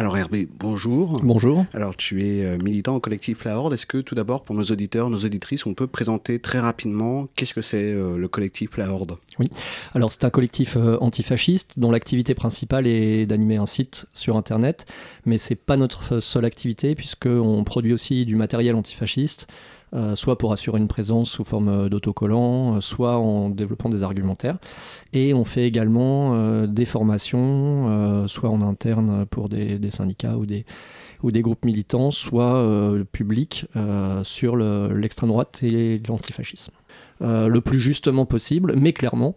Alors Hervé, bonjour. Bonjour. Alors tu es euh, militant au collectif La Horde. Est-ce que tout d'abord, pour nos auditeurs, nos auditrices, on peut présenter très rapidement qu'est-ce que c'est euh, le collectif La Horde? Oui. Alors c'est un collectif euh, antifasciste dont l'activité principale est d'animer un site sur Internet, mais c'est pas notre seule activité puisqu'on produit aussi du matériel antifasciste. Euh, soit pour assurer une présence sous forme euh, d'autocollants, euh, soit en développant des argumentaires. Et on fait également des formations, soit en interne pour des, syndicats ou des, ou des groupes militants, soit publics sur l'extrême droite et l'antifascisme. Le plus justement possible, mais clairement,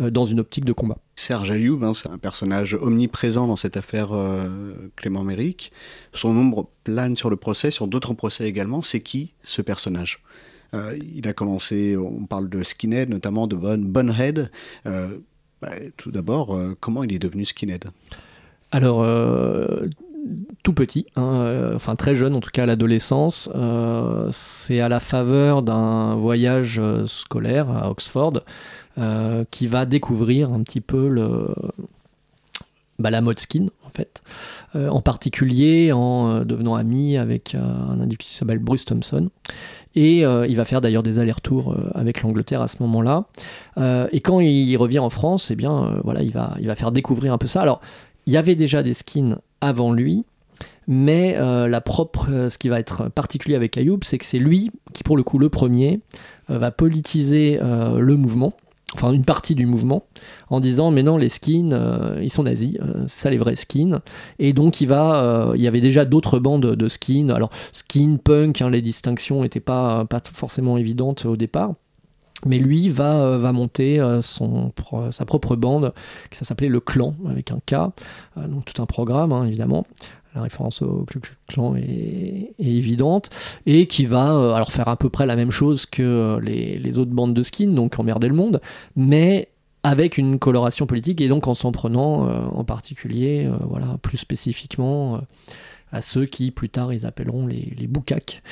dans une optique de combat. Serge Ayoub, hein, c'est un personnage omniprésent dans cette affaire euh, Clément Méric. Son ombre plane sur le procès, sur d'autres procès également. C'est qui ce personnage? Euh, Il a commencé, on parle de skinhead, notamment de bon, Bonhead. Euh, bah, tout d'abord, comment il est devenu skinhead? Alors, tout petit, hein, enfin très jeune en tout cas à l'adolescence. c'est à la faveur d'un voyage scolaire à Oxford euh, qui va découvrir un petit peu bah, la mode skin en fait, euh, en particulier en euh, devenant ami avec un individu qui s'appelle Bruce Thompson. Et il va faire d'ailleurs des allers-retours avec l'Angleterre à ce moment-là. et quand il revient en France, eh bien, voilà, il va, il va faire découvrir un peu ça. Alors, il y avait déjà des skins avant lui, mais la propre, ce qui va être particulier avec Ayoub, c'est que c'est lui qui, pour le coup, le premier, va politiser le mouvement enfin une partie du mouvement, en disant mais non les skins euh, ils sont nazis, euh, c'est ça les vrais skins. Et donc il va, euh, y avait déjà d'autres bandes de skins. Alors skin, punk, hein, les distinctions n'étaient pas forcément évidentes au départ. Mais lui va, va monter son, sa propre bande qui va s'appeler le Clan avec un K, donc tout un programme hein, évidemment. La référence au Clan est, évidente, et qui va euh, alors faire à peu près la même chose que euh, les, autres bandes de skins, donc emmerder le monde, mais avec une coloration politique, et donc en s'en prenant euh, en particulier, voilà, plus spécifiquement à ceux qui plus tard ils appelleront les, les boucaques.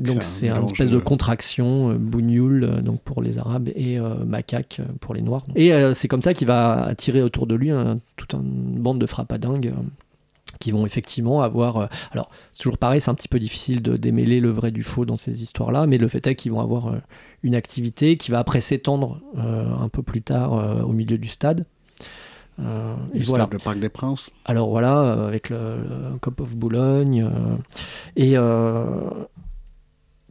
donc c'est une espèce de contraction, bougnoul donc pour les arabes et macaque pour les noirs. Et c'est comme ça qu'il va attirer autour de lui toute une bande de frappadingues qui vont effectivement avoir. Euh, alors, c'est toujours pareil, c'est un petit peu difficile de démêler le vrai du faux dans ces histoires-là, mais le fait est qu'ils vont avoir euh, une activité qui va après s'étendre euh, un peu plus tard au milieu du stade. Et voilà. le Parc des Princes. Alors voilà, avec le, le, Cop of Boulogne. et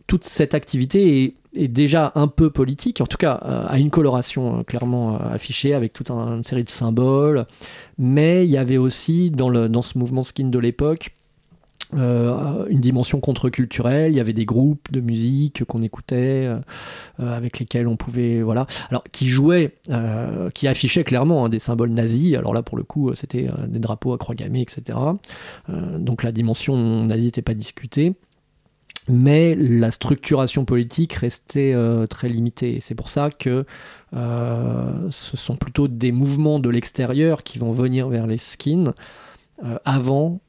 toute cette activité est, déjà un peu politique, en tout cas euh, a une coloration euh, clairement euh, affichée avec toute une série de symboles, mais il y avait aussi dans, le, dans ce mouvement skin de l'époque une dimension contre-culturelle, il y avait des groupes de musique qu'on écoutait, avec lesquels on pouvait, voilà, alors qui jouaient, qui affichaient clairement hein, des symboles nazis, alors là pour le coup c'était des drapeaux à croix gammée, etc. donc la dimension nazie n'était pas discutée mais la structuration politique restait euh, très limitée. C'est pour ça que euh, ce sont plutôt des mouvements de l'extérieur qui vont venir vers les skins euh, avant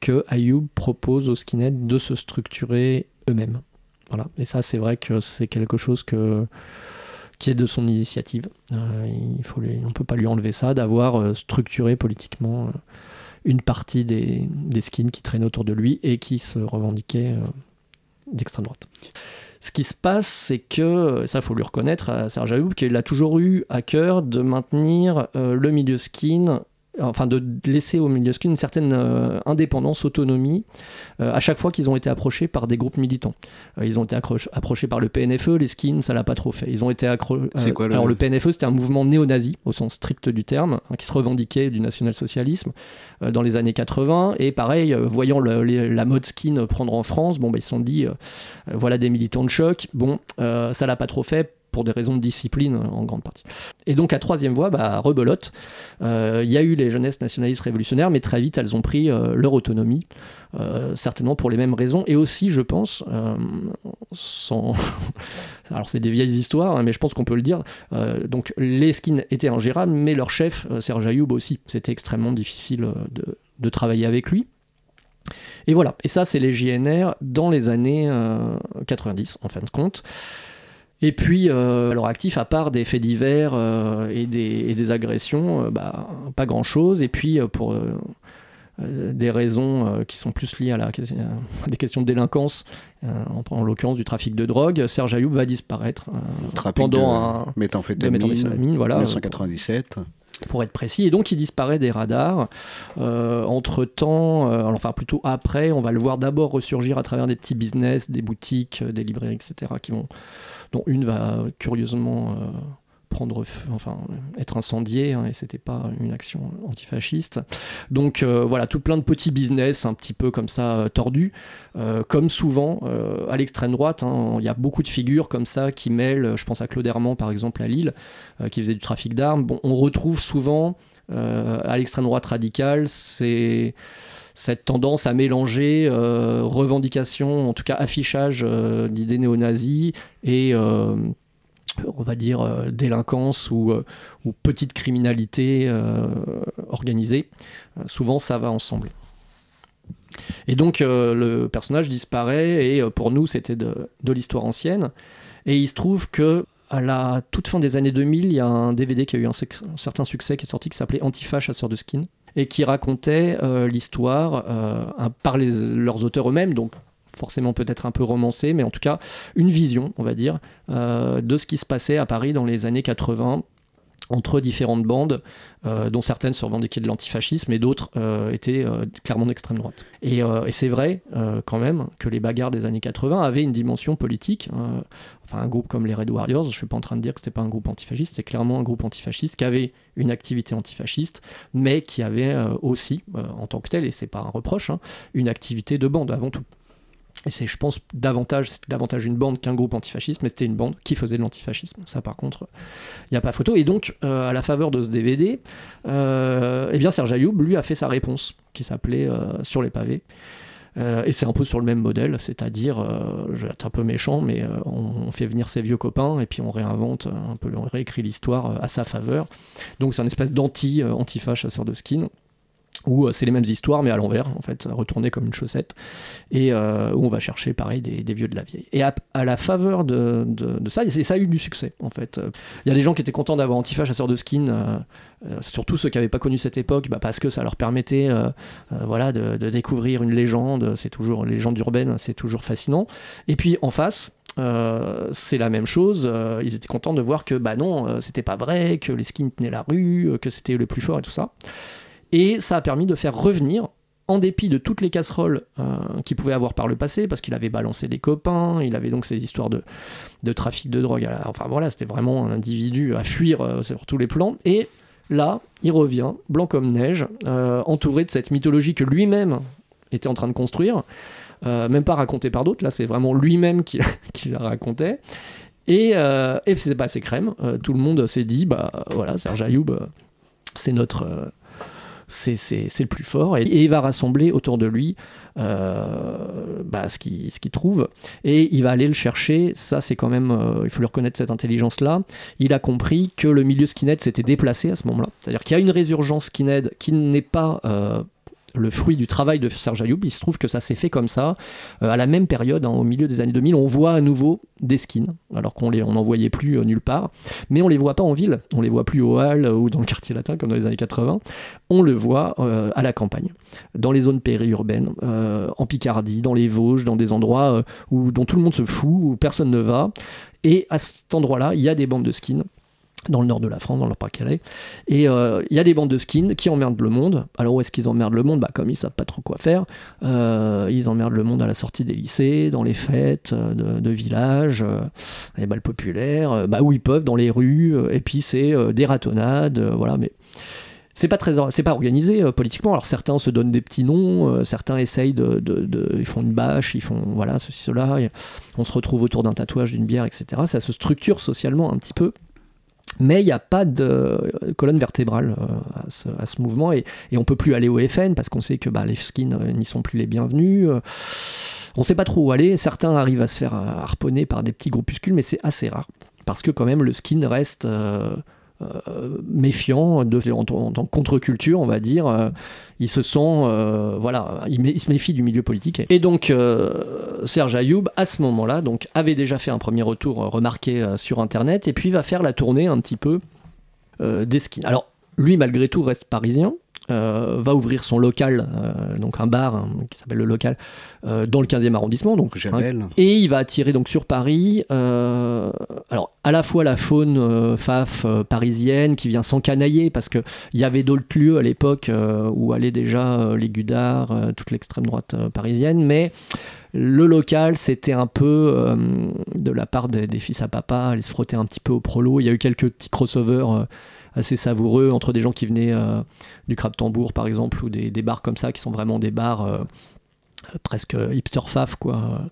que Ayoub propose aux skinheads de se structurer eux-mêmes. Voilà. Et ça, c'est vrai que c'est quelque chose qui est de son initiative. il faut on ne peut pas lui enlever ça, d'avoir structuré politiquement une partie des, skins qui traînaient autour de lui et qui se revendiquaient d'extrême droite. Ce qui se passe, c'est que, ça faut lui reconnaître à Serge Ayoub, qu'il a toujours eu à cœur de maintenir euh, le milieu skin enfin de laisser au milieu skin une certaine euh, indépendance, autonomie, euh, à chaque fois qu'ils ont été approchés par des groupes militants? Euh, ils ont été approchés par le PNFE, les skins, ça l'a pas trop fait. Ils ont été quoi Alors le PNFE, c'était un mouvement néo-nazi au sens strict du terme, hein, qui se revendiquait du national-socialisme dans les années 80. Et pareil, voyant la mode skin prendre en France, bon, bah, ils se sont dit, voilà des militants de choc. Bon, ça l'a pas trop fait pour des raisons de discipline en grande partie. Et donc à troisième voie, bah, rebelote, euh, il y a eu les jeunesses nationalistes révolutionnaires, mais très vite elles ont pris euh, leur autonomie, euh, certainement pour les mêmes raisons, et aussi je pense, sans... alors c'est des vieilles histoires, hein, mais je pense qu'on peut le dire, donc les skins étaient ingérables, mais leur chef, Serge Ayoub aussi, c'était extrêmement difficile de travailler avec lui. Et voilà, et ça c'est les JNR dans les années 90 en fin de compte. Et puis, euh, alors actif, à part des faits divers euh, et, des, agressions, euh, bah, pas grand-chose. Et puis, pour des raisons qui sont plus liées à, la, des questions de délinquance, en, l'occurrence du trafic de drogue, Serge Ayoub va disparaître pendant un méthamphétamine, voilà, 1997 pour être précis. Et donc il disparaît des radars. entre temps, enfin plutôt après, on va le voir d'abord ressurgir à travers des petits business, des boutiques, des librairies, etc., qui vont dont une va curieusement euh, prendre enfin être incendiée hein, et c'était pas une action antifasciste. Donc euh, voilà tout plein de petits business un petit peu comme ça euh, tordus. Comme souvent à l'extrême droite hein, il y a beaucoup de figures comme ça qui mêlent je pense à Claude Herman par exemple à Lille qui faisait du trafic d'armes. Bon on retrouve souvent à l'extrême droite radicale c'est cette tendance à mélanger euh, revendication, en tout cas affichage euh, d'idées néo-nazis et euh, on va dire délinquance ou, ou, petite criminalité organisée. souvent ça va ensemble. Et donc le personnage disparaît et pour nous c'était de, l'histoire ancienne. Et il se trouve que à la toute fin des années 2000, il y a un DVD qui a eu un, certain succès qui est sorti qui s'appelait Antifa chasseur de skin et qui racontait euh, l'histoire euh, par leurs auteurs eux-mêmes, donc forcément peut-être un peu romancé, mais en tout cas une vision, on va dire, euh, de ce qui se passait à Paris dans les années 80 entre différentes bandes, euh, dont certaines se revendiquaient de l'antifascisme et d'autres euh, étaient clairement d'extrême droite. Et, c'est vrai quand même que les bagarres des années 80 avaient une dimension politique. enfin, un groupe comme les Red Warriors, je ne suis pas en train de dire que c'était pas un groupe antifasciste, c'est clairement un groupe antifasciste qui avait une activité antifasciste, mais qui avait aussi, en tant que tel, et c'est pas un reproche, hein, une activité de bande avant tout. C'est, je pense, davantage, une bande qu'un groupe antifasciste, mais c'était une bande qui faisait de l'antifascisme. Ça, par contre, il n'y a pas photo. Et donc, euh, à la faveur de ce DVD, euh, eh bien, Serge Ayoub, lui, a fait sa réponse, qui s'appelait euh, Sur les pavés. et c'est un peu sur le même modèle, c'est-à-dire, je vais être un peu méchant, mais on, fait venir ses vieux copains et puis on réinvente un peu, on réécrit l'histoire à sa faveur. Donc c'est un espèce d'anti, antifa chasseur de skin où euh, c'est les mêmes histoires mais à l'envers en fait retourné comme une chaussette et euh, où on va chercher pareil des, vieux de la vieille et à, la faveur de, ça ça a eu du succès en fait il y a des gens qui étaient contents d'avoir Antifa chasseur de skin euh, surtout ceux qui n'avaient pas connu cette époque bah, parce que ça leur permettait voilà de, découvrir une légende c'est toujours légende urbaine c'est toujours fascinant et puis en face c'est la même chose. ils étaient contents de voir que bah non, c'était pas vrai, que les skins tenaient la rue, que c'était le plus fort et tout ça. Et ça a permis de faire revenir, en dépit de toutes les casseroles euh, qu'il pouvait avoir par le passé, parce qu'il avait balancé des copains, il avait donc ces histoires de, trafic de drogue. enfin voilà, c'était vraiment un individu à fuir euh, sur tous les plans. Et là, il revient, blanc comme neige, euh, entouré de cette mythologie que lui-même était en train de construire. même pas raconté par d'autres, là c'est vraiment lui-même qui, qui, la racontait. Et, et c'est passé crème. tout le monde s'est dit, bah voilà, Serge Ayoub, c'est notre c'est le plus fort, et, il va rassembler autour de lui euh, bah, ce qu'il trouve, et il va aller le chercher, ça c'est quand même, euh, il faut lui reconnaître cette intelligence-là, il a compris que le milieu skinhead s'était déplacé à ce moment-là, c'est-à-dire qu'il y a une résurgence skinhead qui n'est pas... Euh, le fruit du travail de Serge Ayoub. Il se trouve que ça s'est fait comme ça. Euh, à la même période, hein, au milieu des années 2000, on voit à nouveau des skins, alors qu'on n'en voyait plus euh, nulle part. Mais on les voit pas en ville, on les voit plus au hall ou dans le quartier latin comme dans les années 80. On le voit euh, à la campagne, dans les zones périurbaines, en Picardie, dans les Vosges, dans des endroits où, dont tout le monde se fout, où personne ne va. Et à cet endroit-là, il y a des bandes de skins dans le nord de la France, dans le Pas-de-Calais. Et euh, il y a des bandes de skins qui emmerdent le monde. Alors où est-ce qu'ils emmerdent le monde? Bah, Comme ils savent pas trop quoi faire, euh, ils emmerdent le monde à la sortie des lycées, dans les fêtes euh, de, villages, les balles populaires, bah, où ils peuvent, dans les rues. et puis c'est des ratonnades, voilà. Mais c'est pas très c'est pas organisé politiquement alors certains se donnent des petits noms certains essayent de, de, ils font une bâche ils font voilà ceci cela on se retrouve autour d'un tatouage d'une bière etc ça se structure socialement un petit peu mais il n'y a pas de colonne vertébrale euh, à, ce, mouvement et, on peut plus aller au FN parce qu'on sait que bah, les skins euh, n'y sont plus les bienvenus. Euh. on ne sait pas trop où aller. Certains arrivent à se faire harponner par des petits groupuscules, mais c'est assez rare parce que quand même le skin reste méfiant, de, en, en, contre-culture, on va dire. il se sent, voilà, il, se méfie du milieu politique. Et donc, Serge Ayoub, à ce moment-là, donc avait déjà fait un premier retour remarqué sur Internet, et puis va faire la tournée un petit peu des skins. Alors, lui, malgré tout, reste parisien. Euh, va ouvrir son local, euh, donc un bar hein, qui s'appelle le local, euh, dans le 15e arrondissement. Donc, hein, et il va attirer donc sur Paris, alors à la fois la faune faf parisienne qui vient s'encanailler parce qu'il y avait d'autres lieux à l'époque où allaient déjà les Gudards, toute l'extrême droite parisienne, mais le local, c'était un peu de la part des, des, fils à papa, aller se frotter un petit peu au prolo. Il y a eu quelques petits crossovers assez savoureux entre des gens qui venaient euh, du Crab Tambour par exemple ou des, bars comme ça qui sont vraiment des bars euh, presque hipster faf quoi.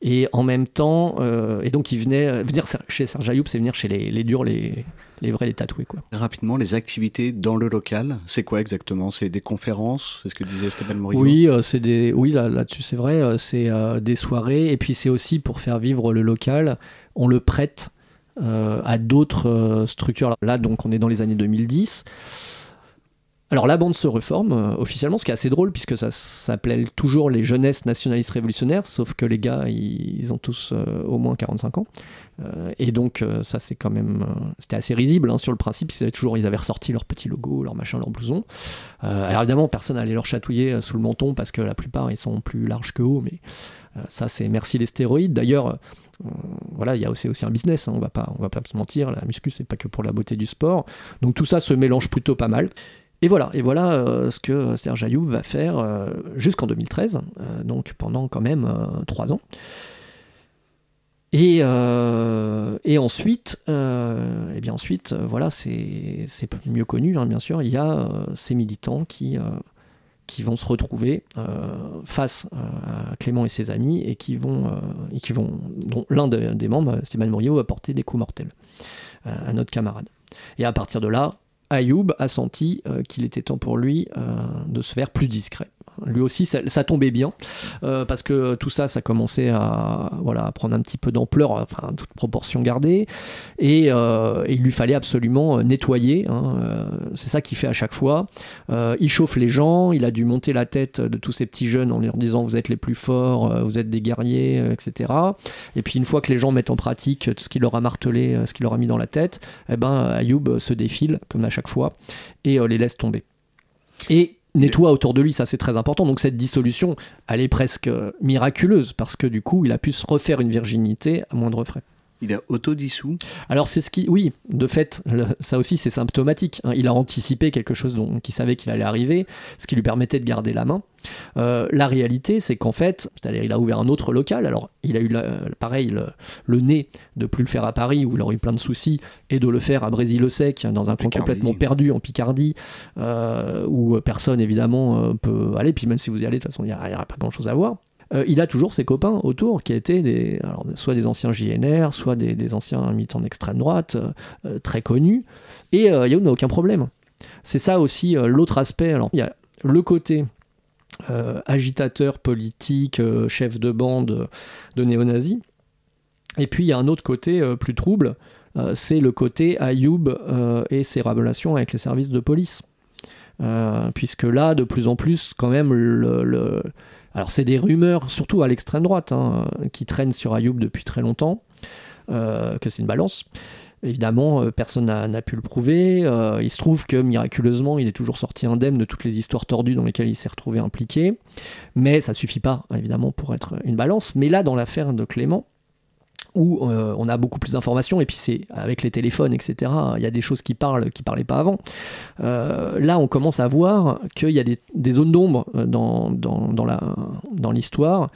Et en même temps euh, et donc ils venaient venir chez Serge Ayoub c'est venir chez les, durs les, les vrais les tatoués quoi. Rapidement les activités dans le local c'est quoi exactement? C'est des conférences? C'est ce que disait Stéphane Morillo. Oui c'est des oui là là-dessus c'est vrai c'est des soirées et puis c'est aussi pour faire vivre le local. On le prête euh, à d'autres euh, structures. Là, donc, on est dans les années 2010. Alors la bande se reforme euh, officiellement, ce qui est assez drôle puisque ça s'appelait toujours les jeunesses nationalistes révolutionnaires, sauf que les gars ils, ont tous au moins 45 ans. et donc ça c'est quand même c'était assez risible hein, sur le principe, ils toujours ils avaient ressorti leur petit logo, leur machin, leur blouson. alors évidemment personne n'allait leur chatouiller sous le menton parce que la plupart ils sont plus larges que hauts, mais ça c'est merci les stéroïdes. D'ailleurs voilà, il y a aussi, un business, hein, on va pas, va pas se mentir, la muscu c'est pas que pour la beauté du sport. Donc tout ça se mélange plutôt pas mal. Et voilà, et voilà euh, ce que Serge Ayoub va faire euh, jusqu'en 2013, euh, donc pendant quand même trois ans. Et, ensuite, et bien ensuite, voilà, c'est mieux connu, hein, bien sûr, il y a ces militants qui qui vont se retrouver face à Clément et ses amis et qui vont, et qui vont dont l'un des membres, Stéphane Morio, va porter des coups mortels à notre camarade. Et à partir de là, Ayoub a senti qu'il était temps pour lui de se faire plus discret lui aussi, ça, tombait bien, euh, parce que tout ça, ça commençait à, voilà, prendre un petit peu d'ampleur, enfin, toute proportion gardée, et, euh, il lui fallait absolument euh, nettoyer, hein, c'est ça qu'il fait à chaque fois. il chauffe les gens, il a dû monter la tête de tous ces petits jeunes en leur disant vous êtes les plus forts, vous êtes des guerriers, etc. Et puis une fois que les gens mettent en pratique tout ce qu'il leur a martelé, ce qu'il leur a mis dans la tête, eh ben, Ayoub se défile, comme à chaque fois, et les laisse tomber. Et nettoie autour de lui, ça c'est très important. Donc cette dissolution, elle est presque miraculeuse parce que du coup, il a pu se refaire une virginité à moindre frais. Il a autodissous Alors c'est ce qui, oui, de fait, ça aussi c'est symptomatique. Hein. Il a anticipé quelque chose dont il savait qu'il allait arriver, ce qui lui permettait de garder la main. Euh, la réalité, c'est qu'en fait, c'est-à-dire il a ouvert un autre local. Alors il a eu pareil le, nez de plus le faire à Paris où il aurait eu plein de soucis et de le faire à Brésil-le-Sec dans un coin complètement perdu en Picardie euh, où personne évidemment euh, peut aller. Puis même si vous y allez, de toute façon il n'y aura pas grand-chose à voir. Euh, il a toujours ses copains autour qui étaient des, soit des anciens JNR, soit des, anciens militants d'extrême droite, euh, euh, très connus. Et Yahoo n'a aucun problème. C'est ça aussi l'autre aspect. Alors, il y a le côté agitateur politique, chef de bande de néo-nazis. Et puis il y a un autre côté plus trouble, c'est le côté Ayoub et ses relations avec les services de police. puisque là, de plus en plus, quand même, le alors c'est des rumeurs, surtout à l'extrême droite, hein, qui traînent sur Ayoub depuis très longtemps, euh, que c'est une balance. Évidemment, euh, personne n'a pu le prouver. Euh, il se trouve que miraculeusement, il est toujours sorti indemne de toutes les histoires tordues dans lesquelles il s'est retrouvé impliqué. Mais ça suffit pas, évidemment, pour être une balance. Mais là, dans l'affaire de Clément, où euh, on a beaucoup plus d'informations, et puis c'est avec les téléphones, etc., il y a des choses qui parlent, qui parlaient pas avant. Euh, là, on commence à voir qu'il y a des, zones d'ombre euh, dans, l'histoire,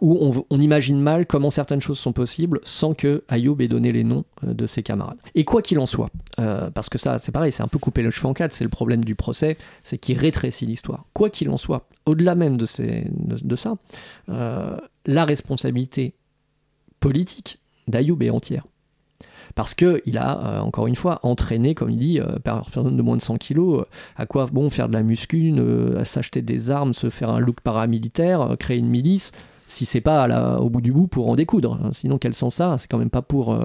où on, imagine mal comment certaines choses sont possibles sans que Ayoub ait donné les noms de ses camarades. Et quoi qu'il en soit, parce que ça, c'est pareil, c'est un peu couper le cheveu en quatre, c'est le problème du procès, c'est qu'il rétrécit l'histoire. Quoi qu'il en soit, au-delà même de ça, la responsabilité politique d'Ayoub est entière. Parce qu'il a, euh, encore une fois, entraîné, comme il dit, euh, personne de moins de 100 kilos, euh, à quoi bon faire de la muscu, à s'acheter des armes, se faire un look paramilitaire, créer une milice, si c'est pas au bout du bout pour en découdre. Hein. Sinon, quel sens ça C'est quand même pas pour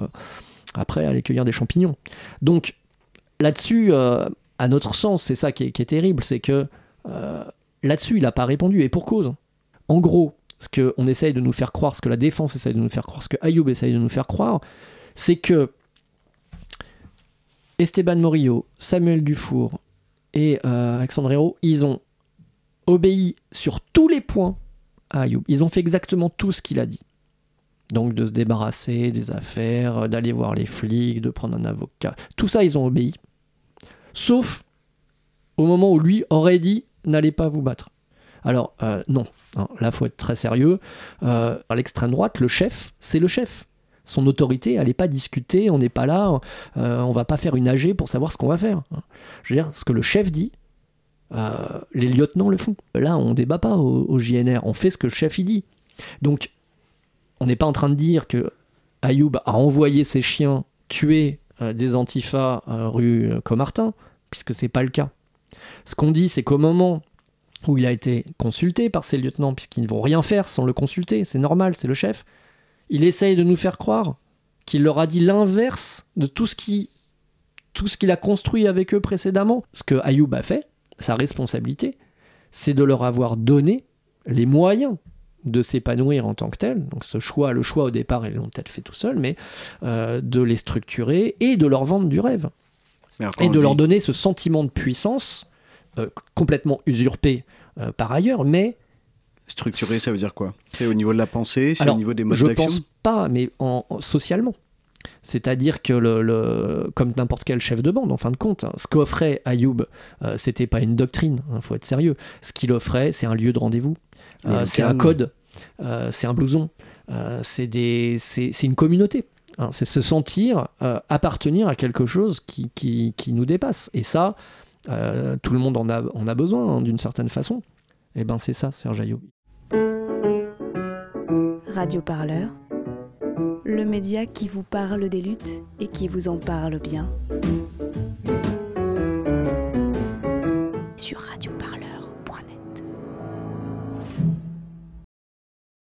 après aller cueillir des champignons. Donc là-dessus, à notre sens, c'est ça qui est, terrible, c'est que là-dessus, il n'a pas répondu, et pour cause. En gros, ce qu'on essaye de nous faire croire, ce que la défense essaye de nous faire croire, ce que Ayoub essaye de nous faire croire, c'est que Esteban Morillo, Samuel Dufour et euh, Alexandre Hérault, ils ont obéi sur tous les points à Ayoub. Ils ont fait exactement tout ce qu'il a dit. Donc de se débarrasser des affaires, d'aller voir les flics, de prendre un avocat. Tout ça, ils ont obéi. Sauf au moment où lui aurait dit n'allez pas vous battre. Alors euh, non, hein, là faut être très sérieux. Euh, à l'extrême droite, le chef, c'est le chef. Son autorité, elle n'est pas discutée, on n'est pas là, euh, on va pas faire une AG pour savoir ce qu'on va faire. Hein. Je veux dire, ce que le chef dit, les lieutenants le font. Là, on débat pas au, JNR, on fait ce que le chef y dit. Donc on n'est pas en train de dire que Ayoub a envoyé ses chiens tuer euh, des antifas euh, rue euh, Comartin, puisque c'est pas le cas. Ce qu'on dit, c'est qu'au moment où il a été consulté par ses lieutenants, puisqu'ils ne vont rien faire sans le consulter, c'est normal, c'est le chef, il essaye de nous faire croire qu'il leur a dit l'inverse de tout ce qui tout ce qu'il a construit avec eux précédemment. Ce que Ayoub a fait, sa responsabilité, c'est de leur avoir donné les moyens de s'épanouir en tant que tel. Donc ce choix, le choix au départ, ils l'ont peut-être fait tout seul, mais euh, de les structurer et de leur vendre du rêve. Et de leur donner ce sentiment de puissance euh, complètement usurpé euh, par ailleurs, mais... Structuré, ça veut dire quoi? C'est au niveau de la pensée, c'est au niveau des modes d'action Je pense pas, mais en, socialement. C'est-à-dire que, le, comme n'importe quel chef de bande, en fin de compte, hein, ce qu'offrait Ayoub, c'était pas une doctrine, il hein, faut être sérieux. Ce qu'il offrait, c'est un lieu de rendez-vous, c'est un code, euh, c'est un blouson, euh, c'est une communauté. Hein. c'est se sentir euh, appartenir à quelque chose qui, qui, nous dépasse. Et ça, tout le monde en a, besoin hein, d'une certaine façon. Et eh ben c'est ça, Serge Ayoub. Radio Parleur, le média qui vous parle des luttes et qui vous en parle bien. Sur Radio Parleur.